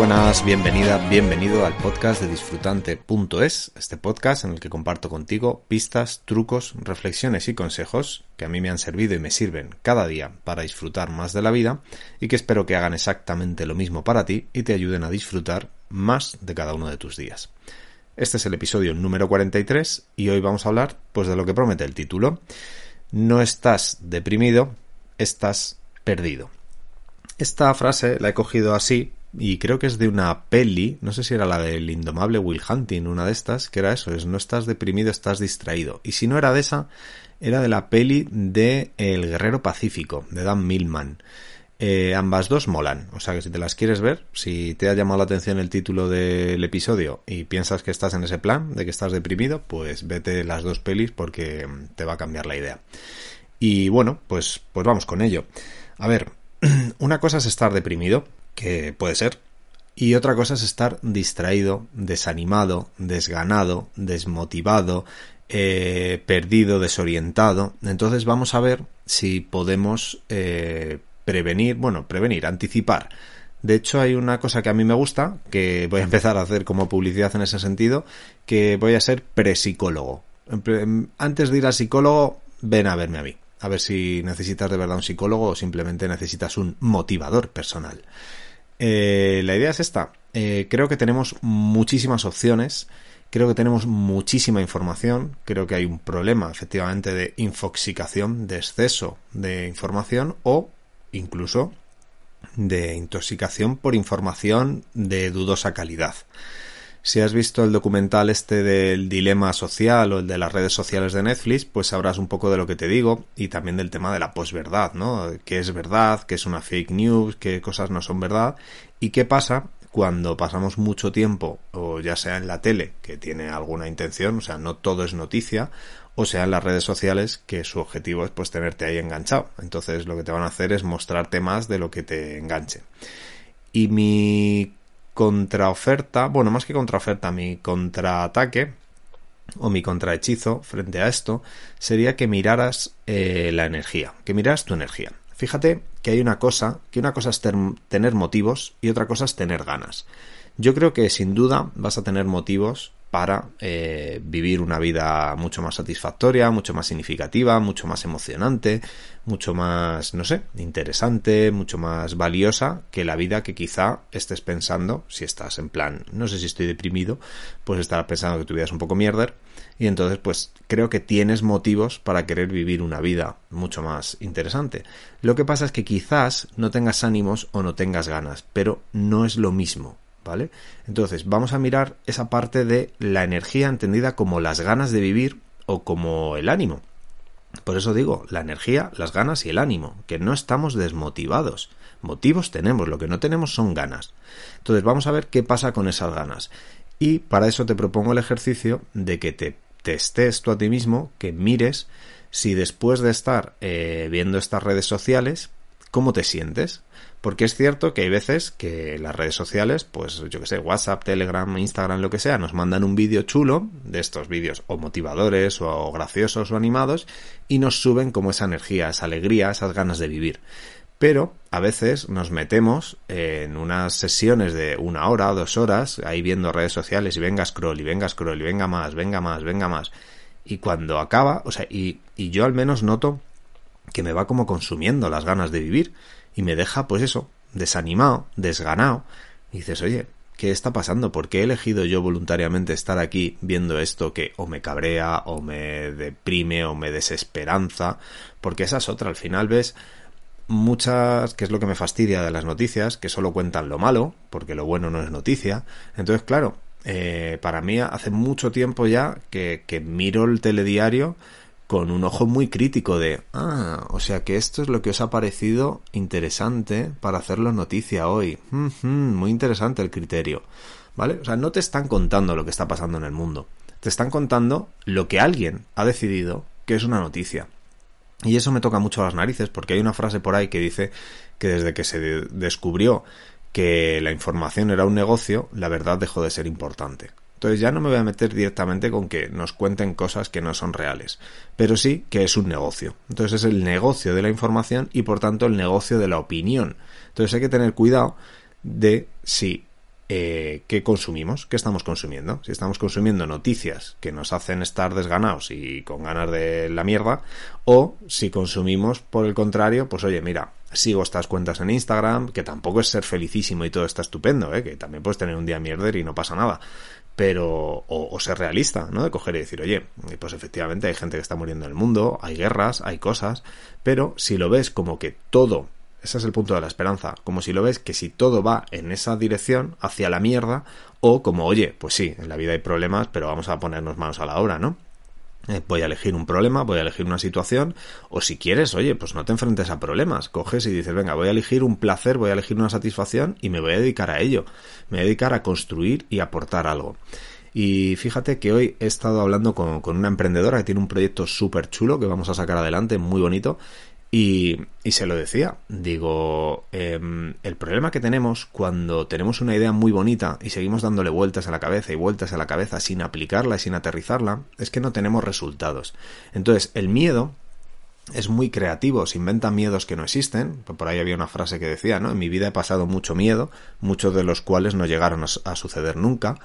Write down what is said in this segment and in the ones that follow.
buenas, bienvenida, bienvenido al podcast de disfrutante.es, este podcast en el que comparto contigo pistas, trucos, reflexiones y consejos que a mí me han servido y me sirven cada día para disfrutar más de la vida y que espero que hagan exactamente lo mismo para ti y te ayuden a disfrutar más de cada uno de tus días. Este es el episodio número 43 y hoy vamos a hablar pues de lo que promete el título. No estás deprimido, estás perdido. Esta frase la he cogido así y creo que es de una peli, no sé si era la del indomable Will Hunting, una de estas, que era eso, es no estás deprimido, estás distraído. Y si no era de esa, era de la peli de El Guerrero Pacífico, de Dan Millman. Eh, ambas dos molan, o sea que si te las quieres ver, si te ha llamado la atención el título del episodio y piensas que estás en ese plan, de que estás deprimido, pues vete las dos pelis porque te va a cambiar la idea. Y bueno, pues, pues vamos con ello. A ver, una cosa es estar deprimido, que puede ser, y otra cosa es estar distraído, desanimado, desganado, desmotivado, eh, perdido, desorientado. Entonces vamos a ver si podemos eh, prevenir, bueno, prevenir, anticipar. De hecho, hay una cosa que a mí me gusta, que voy a empezar a hacer como publicidad en ese sentido, que voy a ser prepsicólogo. Antes de ir al psicólogo, ven a verme a mí a ver si necesitas de verdad un psicólogo o simplemente necesitas un motivador personal. Eh, la idea es esta. Eh, creo que tenemos muchísimas opciones. Creo que tenemos muchísima información. Creo que hay un problema, efectivamente, de infoxicación, de exceso de información o incluso de intoxicación por información de dudosa calidad. Si has visto el documental este del dilema social o el de las redes sociales de Netflix, pues sabrás un poco de lo que te digo y también del tema de la posverdad, ¿no? ¿Qué es verdad? ¿Qué es una fake news? ¿Qué cosas no son verdad? ¿Y qué pasa cuando pasamos mucho tiempo, o ya sea en la tele, que tiene alguna intención, o sea, no todo es noticia, o sea en las redes sociales, que su objetivo es pues tenerte ahí enganchado. Entonces lo que te van a hacer es mostrarte más de lo que te enganche. Y mi contraoferta, bueno, más que contraoferta, mi contraataque o mi contrahechizo frente a esto sería que miraras eh, la energía, que miraras tu energía. Fíjate que hay una cosa, que una cosa es tener motivos y otra cosa es tener ganas. Yo creo que sin duda vas a tener motivos para eh, vivir una vida mucho más satisfactoria, mucho más significativa, mucho más emocionante, mucho más, no sé, interesante, mucho más valiosa que la vida que quizá estés pensando, si estás en plan, no sé si estoy deprimido, pues estarás pensando que tu vida es un poco mierder y entonces pues creo que tienes motivos para querer vivir una vida mucho más interesante. Lo que pasa es que quizás no tengas ánimos o no tengas ganas, pero no es lo mismo. ¿Vale? Entonces, vamos a mirar esa parte de la energía entendida como las ganas de vivir o como el ánimo. Por eso digo, la energía, las ganas y el ánimo, que no estamos desmotivados. Motivos tenemos, lo que no tenemos son ganas. Entonces, vamos a ver qué pasa con esas ganas. Y para eso te propongo el ejercicio de que te testes tú a ti mismo, que mires si después de estar eh, viendo estas redes sociales, ¿cómo te sientes? Porque es cierto que hay veces que las redes sociales, pues yo que sé, WhatsApp, Telegram, Instagram, lo que sea, nos mandan un vídeo chulo de estos vídeos o motivadores o graciosos o animados y nos suben como esa energía, esa alegría, esas ganas de vivir. Pero a veces nos metemos en unas sesiones de una hora dos horas ahí viendo redes sociales y venga scroll y venga scroll y venga más, venga más, venga más. Y cuando acaba, o sea, y yo al menos noto que me va como consumiendo las ganas de vivir y me deja, pues eso, desanimado, desganado. Y dices, oye, ¿qué está pasando? ¿Por qué he elegido yo voluntariamente estar aquí viendo esto que o me cabrea, o me deprime, o me desesperanza? Porque esa es otra, al final ves muchas, que es lo que me fastidia de las noticias, que solo cuentan lo malo, porque lo bueno no es noticia. Entonces, claro, eh, para mí hace mucho tiempo ya que, que miro el telediario con un ojo muy crítico de, ah, o sea que esto es lo que os ha parecido interesante para hacerlo noticia hoy. muy interesante el criterio. ¿Vale? O sea, no te están contando lo que está pasando en el mundo. Te están contando lo que alguien ha decidido que es una noticia. Y eso me toca mucho las narices porque hay una frase por ahí que dice que desde que se descubrió que la información era un negocio, la verdad dejó de ser importante. Entonces ya no me voy a meter directamente con que nos cuenten cosas que no son reales, pero sí que es un negocio. Entonces es el negocio de la información y por tanto el negocio de la opinión. Entonces hay que tener cuidado de si eh, qué consumimos, qué estamos consumiendo. Si estamos consumiendo noticias que nos hacen estar desganados y con ganas de la mierda, o si consumimos, por el contrario, pues oye, mira, sigo estas cuentas en Instagram, que tampoco es ser felicísimo y todo está estupendo, ¿eh? que también puedes tener un día mierder y no pasa nada. Pero, o, o, ser realista, ¿no? De coger y decir, oye, pues efectivamente hay gente que está muriendo en el mundo, hay guerras, hay cosas, pero si lo ves como que todo ese es el punto de la esperanza. Como si lo ves que si todo va en esa dirección, hacia la mierda, o como, oye, pues sí, en la vida hay problemas, pero vamos a ponernos manos a la obra, ¿no? Eh, voy a elegir un problema, voy a elegir una situación, o si quieres, oye, pues no te enfrentes a problemas, coges y dices, venga, voy a elegir un placer, voy a elegir una satisfacción y me voy a dedicar a ello, me voy a dedicar a construir y aportar algo. Y fíjate que hoy he estado hablando con, con una emprendedora que tiene un proyecto súper chulo que vamos a sacar adelante, muy bonito, y, y, se lo decía, digo, eh, el problema que tenemos cuando tenemos una idea muy bonita y seguimos dándole vueltas a la cabeza y vueltas a la cabeza sin aplicarla y sin aterrizarla, es que no tenemos resultados. Entonces, el miedo es muy creativo, se inventa miedos que no existen. Por ahí había una frase que decía, ¿no? En mi vida he pasado mucho miedo, muchos de los cuales no llegaron a suceder nunca.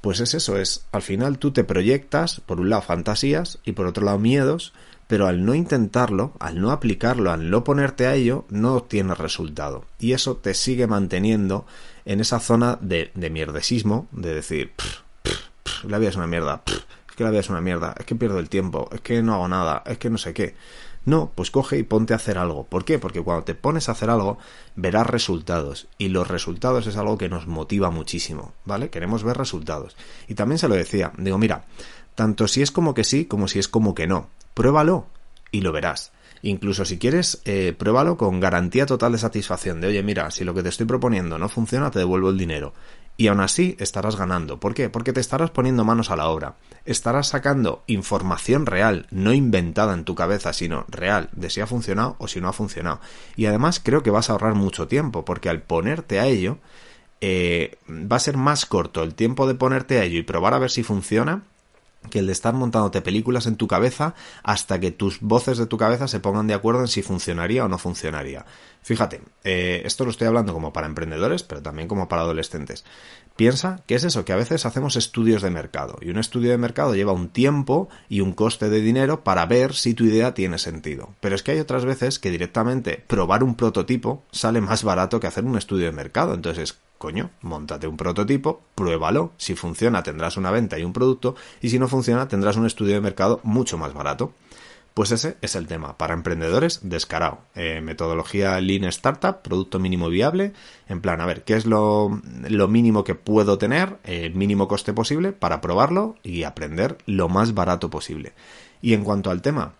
Pues es eso, es al final tú te proyectas, por un lado fantasías y por otro lado miedos, pero al no intentarlo, al no aplicarlo, al no ponerte a ello, no obtienes resultado. Y eso te sigue manteniendo en esa zona de, de mierdesismo, de decir, la vida es una mierda, es que la vida es una mierda, es que pierdo el tiempo, es que no hago nada, es que no sé qué. No, pues coge y ponte a hacer algo. ¿Por qué? Porque cuando te pones a hacer algo, verás resultados. Y los resultados es algo que nos motiva muchísimo, ¿vale? Queremos ver resultados. Y también se lo decía, digo, mira, tanto si es como que sí, como si es como que no pruébalo y lo verás. Incluso si quieres, eh, pruébalo con garantía total de satisfacción. De oye, mira, si lo que te estoy proponiendo no funciona, te devuelvo el dinero. Y aún así estarás ganando. ¿Por qué? Porque te estarás poniendo manos a la obra. Estarás sacando información real, no inventada en tu cabeza, sino real, de si ha funcionado o si no ha funcionado. Y además creo que vas a ahorrar mucho tiempo, porque al ponerte a ello, eh, va a ser más corto el tiempo de ponerte a ello y probar a ver si funciona que el de estar montándote películas en tu cabeza hasta que tus voces de tu cabeza se pongan de acuerdo en si funcionaría o no funcionaría. Fíjate, eh, esto lo estoy hablando como para emprendedores, pero también como para adolescentes. Piensa que es eso, que a veces hacemos estudios de mercado y un estudio de mercado lleva un tiempo y un coste de dinero para ver si tu idea tiene sentido. Pero es que hay otras veces que directamente probar un prototipo sale más barato que hacer un estudio de mercado. Entonces, coño, montate un prototipo, pruébalo, si funciona tendrás una venta y un producto y si no funciona tendrás un estudio de mercado mucho más barato. Pues ese es el tema. Para emprendedores, descarado. Eh, metodología Lean Startup, producto mínimo viable. En plan, a ver, ¿qué es lo, lo mínimo que puedo tener, el mínimo coste posible, para probarlo y aprender lo más barato posible? Y en cuanto al tema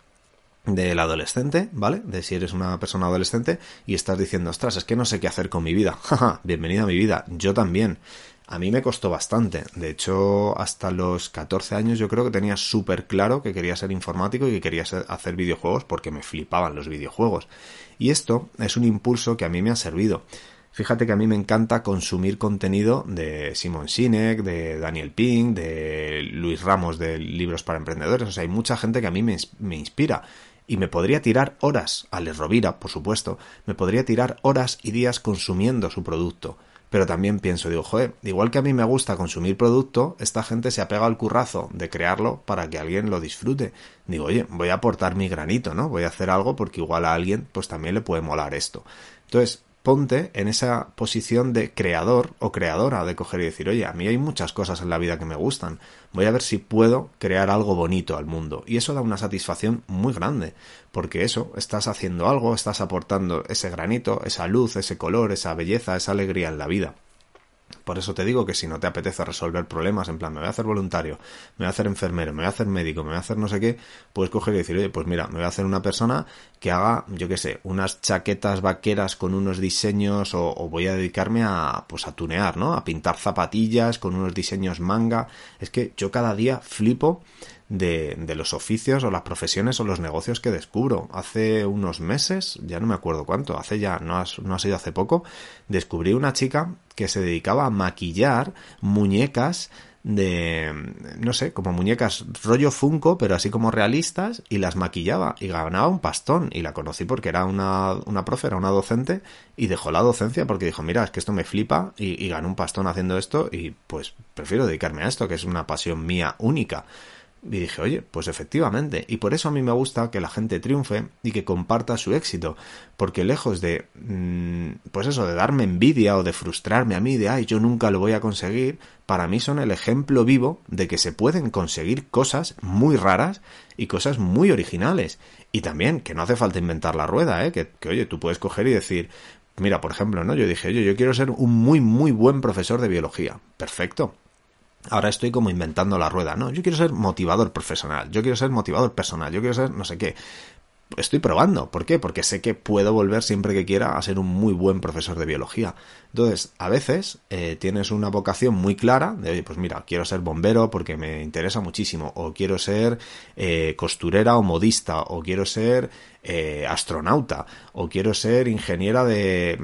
del adolescente, ¿vale? De si eres una persona adolescente y estás diciendo, ostras, es que no sé qué hacer con mi vida. Jaja, bienvenido a mi vida. Yo también. A mí me costó bastante. De hecho, hasta los 14 años yo creo que tenía súper claro que quería ser informático y que quería hacer videojuegos porque me flipaban los videojuegos. Y esto es un impulso que a mí me ha servido. Fíjate que a mí me encanta consumir contenido de Simon Sinek, de Daniel Pink, de Luis Ramos de Libros para Emprendedores. O sea, hay mucha gente que a mí me, me inspira. Y me podría tirar horas, Alex Rovira, por supuesto, me podría tirar horas y días consumiendo su producto pero también pienso, digo, joder, igual que a mí me gusta consumir producto, esta gente se ha pegado al currazo de crearlo para que alguien lo disfrute. Digo, oye, voy a aportar mi granito, ¿no? Voy a hacer algo porque igual a alguien pues también le puede molar esto. Entonces, ponte en esa posición de creador o creadora, de coger y decir, oye, a mí hay muchas cosas en la vida que me gustan, voy a ver si puedo crear algo bonito al mundo. Y eso da una satisfacción muy grande, porque eso, estás haciendo algo, estás aportando ese granito, esa luz, ese color, esa belleza, esa alegría en la vida. Por eso te digo que si no te apetece resolver problemas, en plan, me voy a hacer voluntario, me voy a hacer enfermero, me voy a hacer médico, me voy a hacer no sé qué, puedes coger y decir, oye, pues mira, me voy a hacer una persona que haga, yo qué sé, unas chaquetas vaqueras con unos diseños o, o, voy a dedicarme a, pues a tunear, ¿no? A pintar zapatillas con unos diseños manga. Es que yo cada día flipo de, de, los oficios o las profesiones o los negocios que descubro. Hace unos meses, ya no me acuerdo cuánto, hace ya, no, no ha sido hace poco, descubrí una chica que se dedicaba a maquillar muñecas de, no sé, como muñecas rollo Funko, pero así como realistas, y las maquillaba y ganaba un pastón. Y la conocí porque era una, una profe, era una docente, y dejó la docencia porque dijo, mira, es que esto me flipa y, y ganó un pastón haciendo esto, y pues prefiero dedicarme a esto, que es una pasión mía única. Y dije, oye, pues efectivamente, y por eso a mí me gusta que la gente triunfe y que comparta su éxito, porque lejos de, mm, pues eso, de darme envidia o de frustrarme a mí de, ay, yo nunca lo voy a conseguir, para mí son el ejemplo vivo de que se pueden conseguir cosas muy raras y cosas muy originales. Y también que no hace falta inventar la rueda, ¿eh? que, que oye, tú puedes coger y decir, mira, por ejemplo, ¿no? Yo dije, oye, yo quiero ser un muy, muy buen profesor de biología. Perfecto Ahora estoy como inventando la rueda, ¿no? Yo quiero ser motivador profesional, yo quiero ser motivador personal, yo quiero ser no sé qué. Estoy probando. ¿Por qué? Porque sé que puedo volver siempre que quiera a ser un muy buen profesor de biología. Entonces, a veces eh, tienes una vocación muy clara de, pues mira, quiero ser bombero porque me interesa muchísimo, o quiero ser eh, costurera o modista, o quiero ser eh, astronauta, o quiero ser ingeniera de...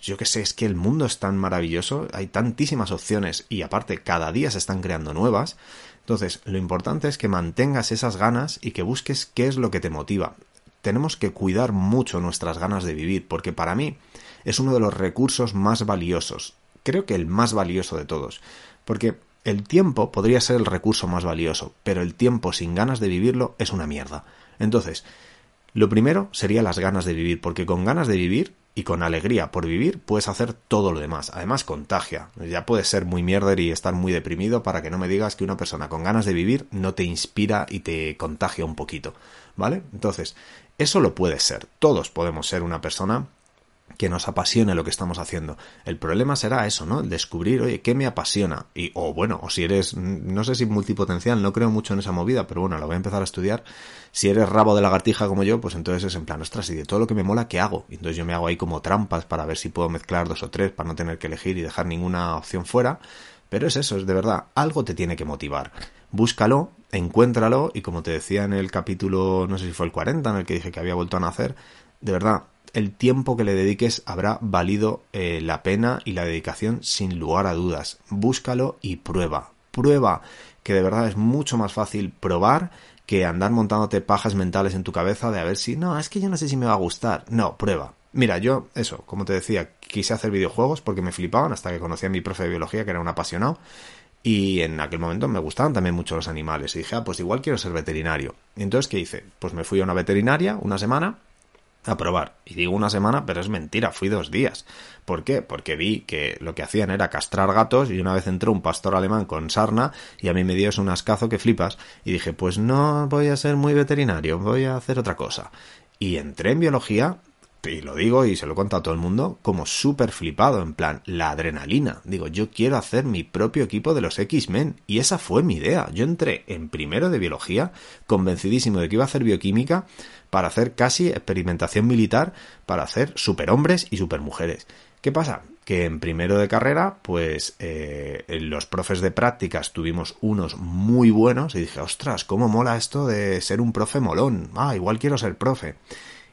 Yo qué sé, es que el mundo es tan maravilloso, hay tantísimas opciones y aparte cada día se están creando nuevas. Entonces, lo importante es que mantengas esas ganas y que busques qué es lo que te motiva. Tenemos que cuidar mucho nuestras ganas de vivir, porque para mí es uno de los recursos más valiosos. Creo que el más valioso de todos. Porque el tiempo podría ser el recurso más valioso, pero el tiempo sin ganas de vivirlo es una mierda. Entonces, lo primero sería las ganas de vivir, porque con ganas de vivir y con alegría por vivir puedes hacer todo lo demás. Además, contagia. Ya puedes ser muy mierder y estar muy deprimido para que no me digas que una persona con ganas de vivir no te inspira y te contagia un poquito. ¿Vale? Entonces, eso lo puede ser. Todos podemos ser una persona que nos apasione lo que estamos haciendo. El problema será eso, ¿no? Descubrir, oye, ¿qué me apasiona? Y, o bueno, o si eres, no sé si multipotencial, no creo mucho en esa movida, pero bueno, lo voy a empezar a estudiar. Si eres rabo de lagartija como yo, pues entonces es en plan, ostras, y de todo lo que me mola, ¿qué hago? Y entonces yo me hago ahí como trampas para ver si puedo mezclar dos o tres para no tener que elegir y dejar ninguna opción fuera. Pero es eso, es de verdad, algo te tiene que motivar. Búscalo, encuéntralo y como te decía en el capítulo, no sé si fue el 40, en el que dije que había vuelto a nacer, de verdad, el tiempo que le dediques habrá valido eh, la pena y la dedicación sin lugar a dudas. Búscalo y prueba. Prueba que de verdad es mucho más fácil probar que andar montándote pajas mentales en tu cabeza de a ver si no, es que yo no sé si me va a gustar. No, prueba. Mira, yo, eso, como te decía, quise hacer videojuegos porque me flipaban hasta que conocí a mi profe de biología, que era un apasionado. Y en aquel momento me gustaban también mucho los animales. Y dije, ah, pues igual quiero ser veterinario. Y entonces, ¿qué hice? Pues me fui a una veterinaria una semana a probar. Y digo una semana, pero es mentira, fui dos días. ¿Por qué? Porque vi que lo que hacían era castrar gatos y una vez entró un pastor alemán con sarna y a mí me dio un ascazo que flipas. Y dije, pues no voy a ser muy veterinario, voy a hacer otra cosa. Y entré en biología y lo digo y se lo cuento a todo el mundo, como súper flipado, en plan, la adrenalina. Digo, yo quiero hacer mi propio equipo de los X-Men. Y esa fue mi idea. Yo entré en primero de biología, convencidísimo de que iba a hacer bioquímica para hacer casi experimentación militar, para hacer superhombres y supermujeres. ¿Qué pasa? Que en primero de carrera, pues eh, los profes de prácticas tuvimos unos muy buenos y dije, ostras, ¿cómo mola esto de ser un profe molón? Ah, igual quiero ser profe.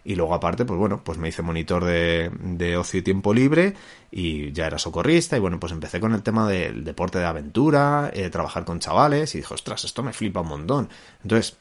Y luego aparte, pues bueno, pues me hice monitor de, de, ocio y tiempo libre y ya era socorrista y bueno, pues empecé con el tema del deporte de aventura, eh, trabajar con chavales y dije, ostras, esto me flipa un montón. Entonces,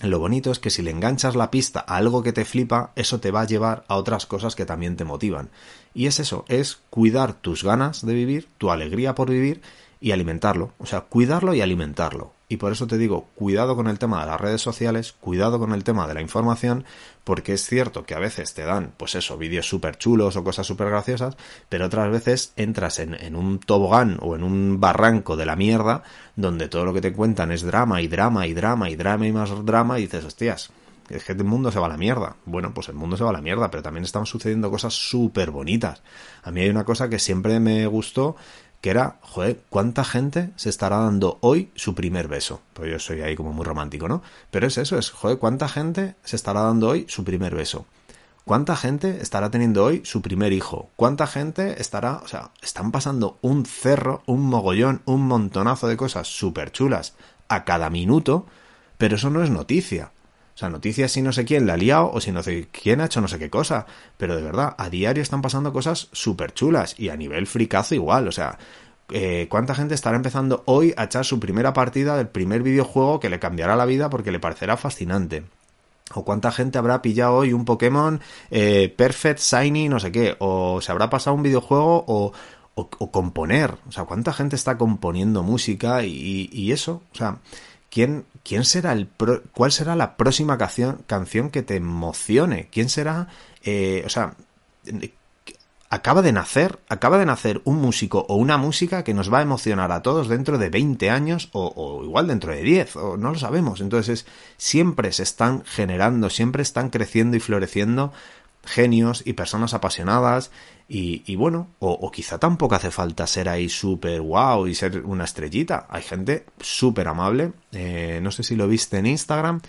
lo bonito es que si le enganchas la pista a algo que te flipa, eso te va a llevar a otras cosas que también te motivan. Y es eso, es cuidar tus ganas de vivir, tu alegría por vivir y alimentarlo. O sea, cuidarlo y alimentarlo. Y por eso te digo, cuidado con el tema de las redes sociales, cuidado con el tema de la información, porque es cierto que a veces te dan, pues eso, vídeos súper chulos o cosas súper graciosas, pero otras veces entras en, en, un tobogán o en un barranco de la mierda, donde todo lo que te cuentan es drama y drama y drama y drama y más drama, y dices, hostias, es que el mundo se va a la mierda. Bueno, pues el mundo se va a la mierda, pero también están sucediendo cosas súper bonitas. A mí hay una cosa que siempre me gustó, que era, joder, ¿cuánta gente se estará dando hoy su primer beso? Pues yo soy ahí como muy romántico, ¿no? Pero es eso, es, joder, ¿cuánta gente se estará dando hoy su primer beso? ¿Cuánta gente estará teniendo hoy su primer hijo? ¿Cuánta gente estará, o sea, están pasando un cerro, un mogollón, un montonazo de cosas súper chulas a cada minuto, pero eso no es noticia. Sea, noticias si no sé quién la ha liado o si no sé quién ha hecho no sé qué cosa. Pero de verdad, a diario están pasando cosas súper chulas y a nivel fricazo igual. O sea, eh, ¿cuánta gente estará empezando hoy a echar su primera partida del primer videojuego que le cambiará la vida porque le parecerá fascinante? o cuánta gente habrá pillado hoy un Pokémon eh, Perfect, Shiny, no sé qué, o se habrá pasado un videojuego o, o, componer, o sea, cuánta gente está componiendo música y eso, o sea, ¿quién, quién será el cuál será la próxima canción, canción que te emocione, quién será, eh, o sea, acaba de nacer, acaba de nacer un músico o una música que nos va a emocionar a todos dentro de 20 años o, igual dentro de 10, o no lo sabemos. Entonces, siempre se están generando, siempre están creciendo y floreciendo genios y personas apasionadas y, bueno, o, quizá tampoco hace falta ser ahí súper wow y ser una estrellita. Hay gente súper amable, eh, no sé si lo viste en Instagram,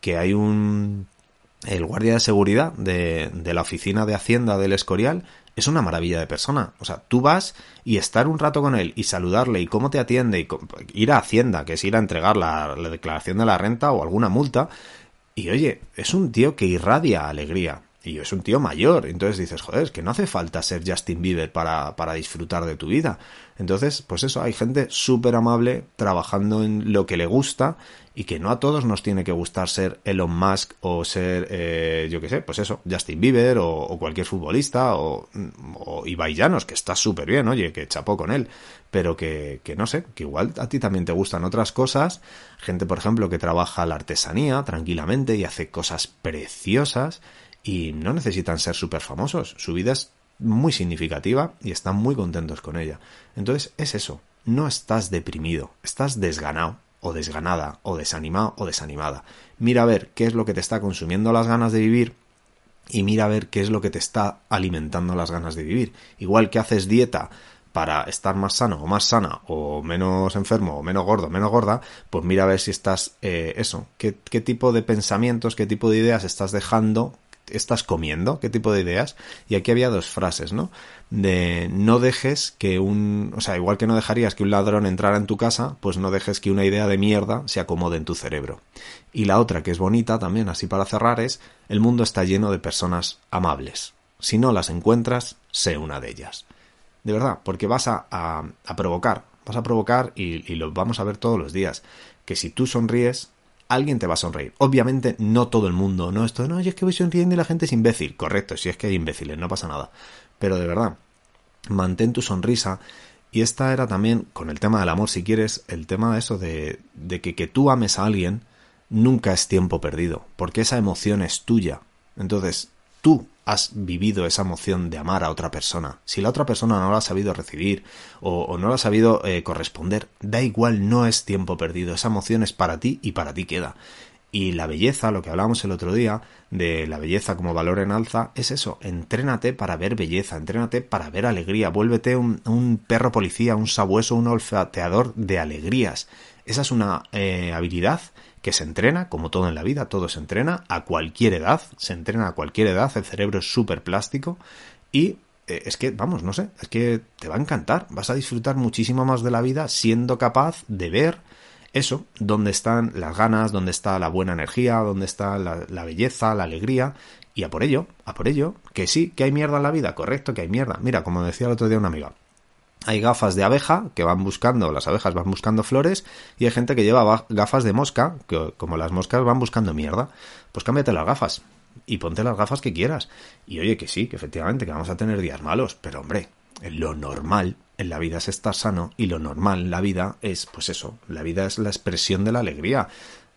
que hay un... El guardia de seguridad de, de la oficina de Hacienda del Escorial es una maravilla de persona. O sea, tú vas y estar un rato con él y saludarle y cómo te atiende y ir a Hacienda, que es ir a entregar la, declaración de la renta o alguna multa. Y oye, es un tío que irradia alegría. Y es un tío mayor. Entonces dices, joder, es que no hace falta ser Justin Bieber para, para disfrutar de tu vida. Entonces, pues eso, hay gente súper amable trabajando en lo que le gusta y que no a todos nos tiene que gustar ser Elon Musk o ser, eh, yo qué sé, pues eso, Justin Bieber o, cualquier futbolista o, o Llanos, que está súper bien, oye, que chapó con él, pero que, que no sé, que igual a ti también te gustan otras cosas, gente, por ejemplo, que trabaja la artesanía tranquilamente y hace cosas preciosas y no necesitan ser súper famosos, su vida es muy significativa y están muy contentos con ella. Entonces es eso, no estás deprimido, estás desganado o desganada, o desanimado o desanimada. Mira a ver qué es lo que te está consumiendo las ganas de vivir y mira a ver qué es lo que te está alimentando las ganas de vivir. Igual que haces dieta para estar más sano o más sana o menos enfermo o menos gordo, menos gorda, pues mira a ver si estás eh, eso, qué, qué tipo de pensamientos, qué tipo de ideas estás dejando estás comiendo, qué tipo de ideas. Y aquí había dos frases, ¿no? De no dejes que un, o sea, igual que no dejarías que un ladrón entrara en tu casa, pues no dejes que una idea de mierda se acomode en tu cerebro. Y la otra que es bonita también, así para cerrar, es el mundo está lleno de personas amables. Si no las encuentras, sé una de ellas. De verdad, porque vas a, a, provocar, vas a provocar y, y lo vamos a ver todos los días, que si tú sonríes, alguien te va a sonreír. Obviamente no todo el mundo, no esto, no, yo es que voy sonriendo y la gente es imbécil. Correcto, si es que hay imbéciles, no pasa nada. Pero de verdad, mantén tu sonrisa. Y esta era también, con el tema del amor, si quieres, el tema de eso de, de que, que tú ames a alguien nunca es tiempo perdido, porque esa emoción es tuya. Entonces, tú has vivido esa emoción de amar a otra persona. Si la otra persona no la ha sabido recibir o, no la ha sabido eh, corresponder, da igual, no es tiempo perdido. Esa emoción es para ti y para ti queda. Y la belleza, lo que hablábamos el otro día, de la belleza como valor en alza, es eso, entrénate para ver belleza, entrénate para ver alegría, vuélvete un, un perro policía, un sabueso, un olfateador de alegrías. Esa es una eh, habilidad que se entrena, como todo en la vida, todo se entrena a cualquier edad, se entrena a cualquier edad, el cerebro es súper plástico y eh, es que, vamos, no sé, es que te va a encantar, vas a disfrutar muchísimo más de la vida siendo capaz de ver eso, dónde están las ganas, dónde está la buena energía, dónde está la, la, belleza, la alegría, y a por ello, a por ello, que sí, que hay mierda en la vida, correcto, que hay mierda. Mira, como decía el otro día una amiga, hay gafas de abeja que van buscando, las abejas van buscando flores y hay gente que lleva gafas de mosca, que como las moscas van buscando mierda, pues cámbiate las gafas y ponte las gafas que quieras. Y oye que sí, que efectivamente que vamos a tener días malos, pero hombre, lo normal en la vida es estar sano y lo normal en la vida es pues eso, la vida es la expresión de la alegría.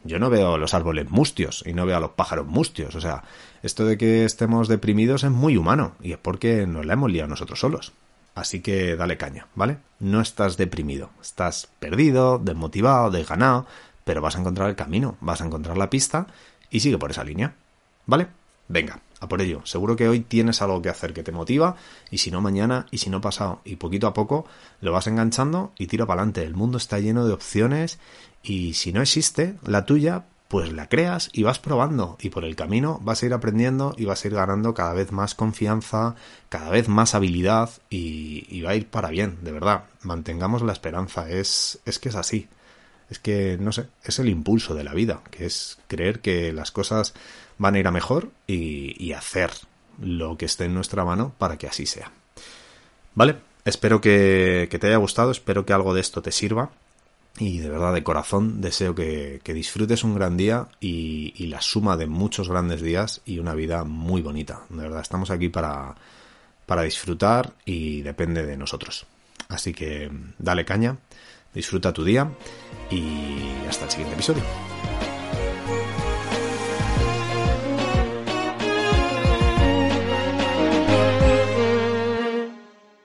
Yo no veo los árboles mustios y no veo a los pájaros mustios, o sea, esto de que estemos deprimidos es muy humano y es porque nos la hemos liado nosotros solos. Así que dale caña, ¿vale? No estás deprimido, estás perdido, desmotivado, desganado, pero vas a encontrar el camino, vas a encontrar la pista y sigue por esa línea, ¿vale? Venga, a por ello. Seguro que hoy tienes algo que hacer que te motiva y si no mañana y si no pasado y poquito a poco lo vas enganchando y tira para adelante. El mundo está lleno de opciones y si no existe la tuya, pues la creas y vas probando y por el camino vas a ir aprendiendo y vas a ir ganando cada vez más confianza, cada vez más habilidad y, va a ir para bien, de verdad. Mantengamos la esperanza, es, es que es así. Es que, no sé, es el impulso de la vida, que es creer que las cosas van a ir a mejor y, y hacer lo que esté en nuestra mano para que así sea. ¿Vale? Espero que, te haya gustado, espero que algo de esto te sirva. Y de verdad, de corazón, deseo que, disfrutes un gran día y, y, la suma de muchos grandes días y una vida muy bonita. De verdad, estamos aquí para, para disfrutar y depende de nosotros. Así que dale caña, disfruta tu día y hasta el siguiente episodio.